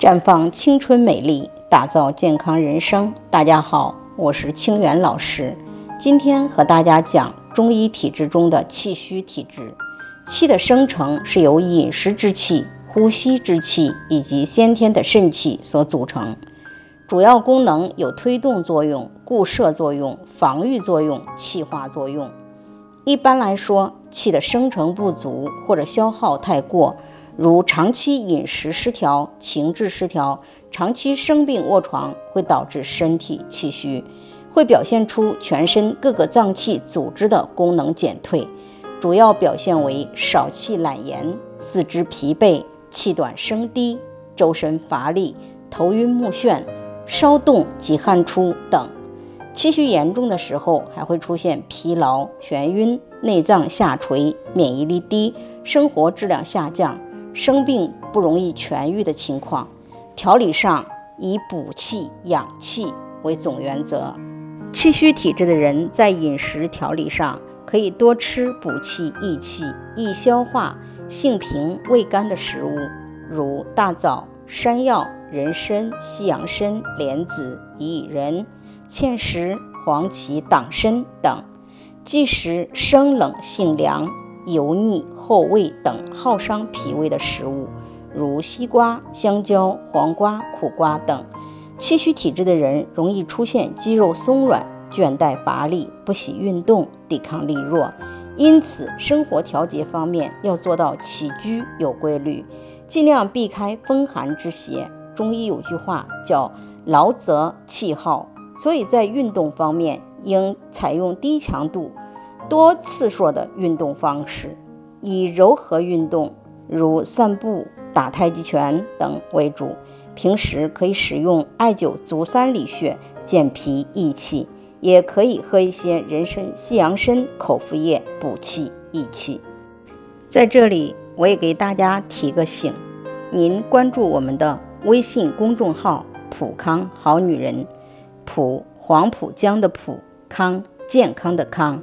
绽放青春美丽，打造健康人生。大家好，我是清源老师。今天和大家讲中医体质中的气虚体质。气的生成是由饮食之气、呼吸之气以及先天的肾气所组成，主要功能有推动作用、固摄作用、防御作用、气化作用。一般来说，气的生成不足或者消耗太过。如长期饮食失调、情志失调、长期生病卧床，会导致身体气虚，会表现出全身各个脏器组织的功能减退，主要表现为少气懒言、四肢疲惫、气短声低、周身乏力、头晕目眩、稍动即汗出等。气虚严重的时候，还会出现疲劳、眩晕、内脏下垂、免疫力低、生活质量下降。生病不容易痊愈的情况，调理上以补气养气为总原则。气虚体质的人在饮食调理上，可以多吃补气益气、易消化、性平味甘的食物，如大枣、山药、人参、西洋参、莲子、薏仁、芡实、黄芪、党参等；忌食生冷性凉。油腻、厚味等耗伤脾胃的食物，如西瓜、香蕉、黄瓜、苦瓜等。气虚体质的人容易出现肌肉松软、倦怠乏力、不喜运动、抵抗力弱。因此，生活调节方面要做到起居有规律，尽量避开风寒之邪。中医有句话叫“劳则气耗”，所以在运动方面应采用低强度。多次数的运动方式，以柔和运动，如散步、打太极拳等为主。平时可以使用艾灸足三里穴，健脾益气；也可以喝一些人参、西洋参口服液，补气益气。在这里，我也给大家提个醒：您关注我们的微信公众号“普康好女人”，普黄浦江的浦，康健康的康。